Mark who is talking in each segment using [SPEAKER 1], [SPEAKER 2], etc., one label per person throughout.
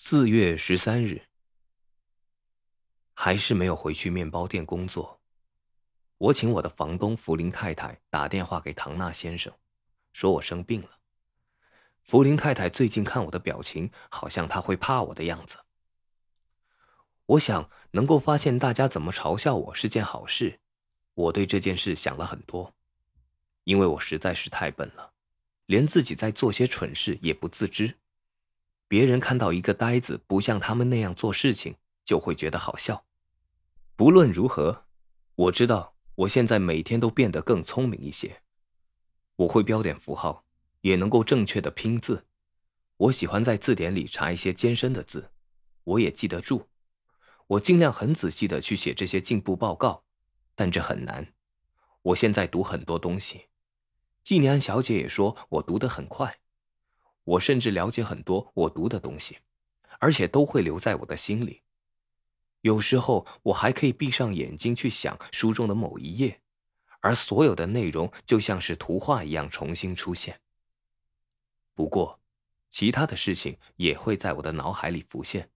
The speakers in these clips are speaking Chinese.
[SPEAKER 1] 四月十三日，还是没有回去面包店工作。我请我的房东福林太太打电话给唐纳先生，说我生病了。福林太太最近看我的表情，好像她会怕我的样子。我想能够发现大家怎么嘲笑我是件好事。我对这件事想了很多，因为我实在是太笨了，连自己在做些蠢事也不自知。别人看到一个呆子不像他们那样做事情，就会觉得好笑。不论如何，我知道我现在每天都变得更聪明一些。我会标点符号，也能够正确的拼字。我喜欢在字典里查一些艰深的字，我也记得住。我尽量很仔细的去写这些进步报告，但这很难。我现在读很多东西，季尼安小姐也说我读得很快。我甚至了解很多我读的东西，而且都会留在我的心里。有时候我还可以闭上眼睛去想书中的某一页，而所有的内容就像是图画一样重新出现。不过，其他的事情也会在我的脑海里浮现。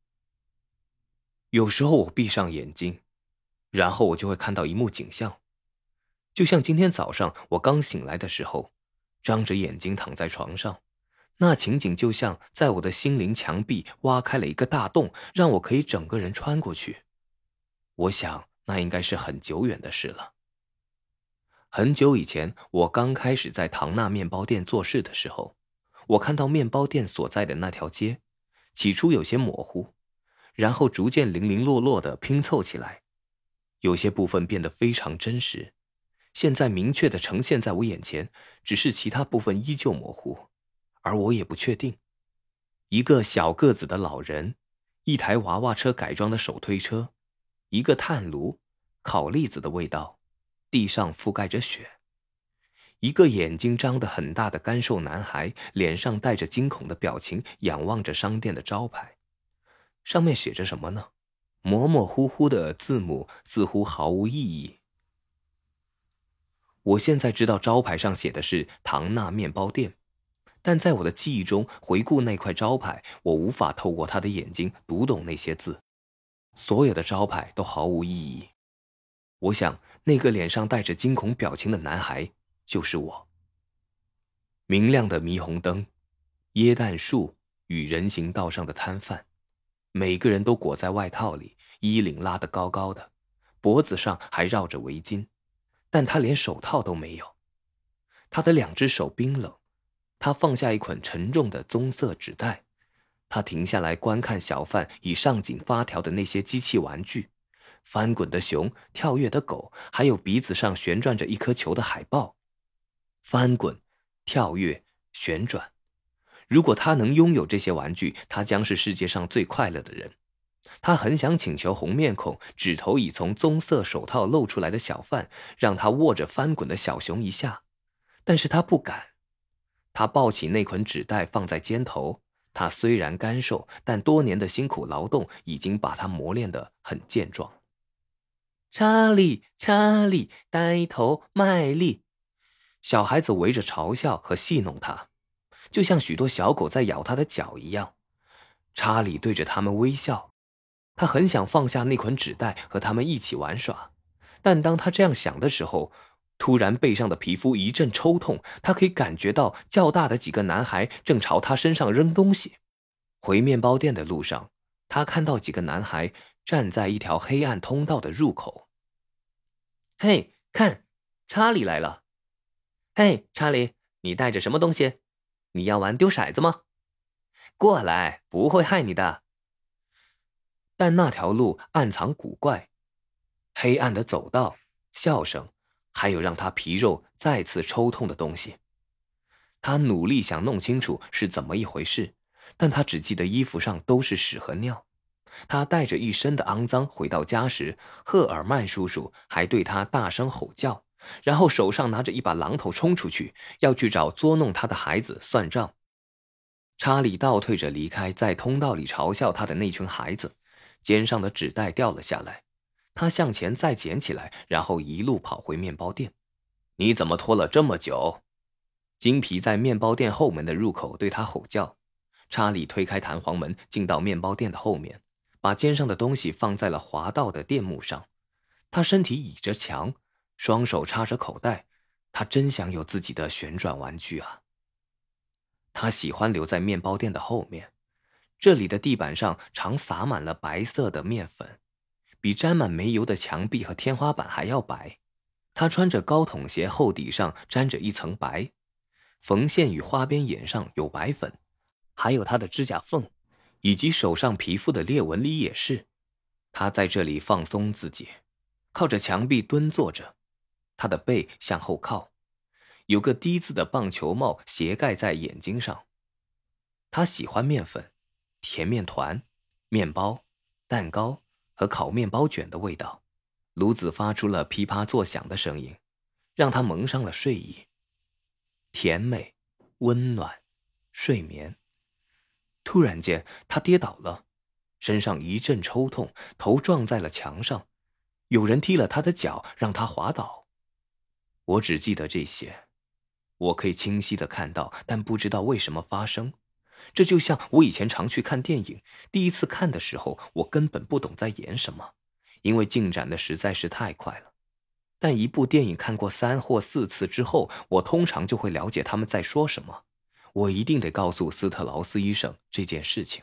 [SPEAKER 1] 有时候我闭上眼睛，然后我就会看到一幕景象，就像今天早上我刚醒来的时候，张着眼睛躺在床上。那情景就像在我的心灵墙壁挖开了一个大洞，让我可以整个人穿过去。我想那应该是很久远的事了。很久以前，我刚开始在唐纳面包店做事的时候，我看到面包店所在的那条街，起初有些模糊，然后逐渐零零落落的拼凑起来，有些部分变得非常真实，现在明确的呈现在我眼前，只是其他部分依旧模糊。而我也不确定，一个小个子的老人，一台娃娃车改装的手推车，一个炭炉，烤栗子的味道，地上覆盖着雪，一个眼睛张得很大的干瘦男孩，脸上带着惊恐的表情，仰望着商店的招牌，上面写着什么呢？模模糊糊的字母，似乎毫无意义。我现在知道招牌上写的是唐纳面包店。但在我的记忆中，回顾那块招牌，我无法透过他的眼睛读懂那些字。所有的招牌都毫无意义。我想，那个脸上带着惊恐表情的男孩就是我。明亮的霓虹灯，椰蛋树与人行道上的摊贩，每个人都裹在外套里，衣领拉得高高的，脖子上还绕着围巾，但他连手套都没有。他的两只手冰冷。他放下一捆沉重的棕色纸袋，他停下来观看小贩以上紧发条的那些机器玩具，翻滚的熊、跳跃的狗，还有鼻子上旋转着一颗球的海豹。翻滚、跳跃、旋转。如果他能拥有这些玩具，他将是世界上最快乐的人。他很想请求红面孔、指头已从棕色手套露出来的小贩，让他握着翻滚的小熊一下，但是他不敢。他抱起那捆纸袋放在肩头。他虽然干瘦，但多年的辛苦劳动已经把他磨练得很健壮。查理，查理，呆头卖力！小孩子围着嘲笑和戏弄他，就像许多小狗在咬他的脚一样。查理对着他们微笑。他很想放下那捆纸袋和他们一起玩耍，但当他这样想的时候，突然，背上的皮肤一阵抽痛，他可以感觉到较大的几个男孩正朝他身上扔东西。回面包店的路上，他看到几个男孩站在一条黑暗通道的入口。嘿，看，查理来了！嘿，查理，你带着什么东西？你要玩丢骰子吗？过来，不会害你的。但那条路暗藏古怪，黑暗的走道，笑声。还有让他皮肉再次抽痛的东西，他努力想弄清楚是怎么一回事，但他只记得衣服上都是屎和尿。他带着一身的肮脏回到家时，赫尔曼叔叔还对他大声吼叫，然后手上拿着一把榔头冲出去，要去找捉弄他的孩子算账。查理倒退着离开在通道里嘲笑他的那群孩子，肩上的纸袋掉了下来。他向前再捡起来，然后一路跑回面包店。你怎么拖了这么久？金皮在面包店后门的入口对他吼叫。查理推开弹簧门，进到面包店的后面，把肩上的东西放在了滑道的垫木上。他身体倚着墙，双手插着口袋。他真想有自己的旋转玩具啊！他喜欢留在面包店的后面，这里的地板上常撒满了白色的面粉，比沾满煤油的墙壁和天花板还要白。他穿着高筒鞋，厚底上沾着一层白，缝线与花边眼上有白粉，还有他的指甲缝，以及手上皮肤的裂纹里也是。他在这里放松自己，靠着墙壁蹲坐着。他的背向后靠，有个低字的棒球帽斜盖在眼睛上。他喜欢面粉、甜面团、面包、蛋糕和烤面包卷的味道。炉子发出了噼啪作响的声音，让他蒙上了睡意。甜美、温暖、睡眠。突然间，他跌倒了，身上一阵抽痛，头撞在了墙上。有人踢了他的脚，让他滑倒。我只记得这些，我可以清晰的看到，但不知道为什么发生。这就像我以前常去看电影，第一次看的时候，我根本不懂在演什么，因为进展的实在是太快了。但一部电影看过三或四次之后，我通常就会了解他们在说什么。我一定得告诉斯特劳斯医生这件事情。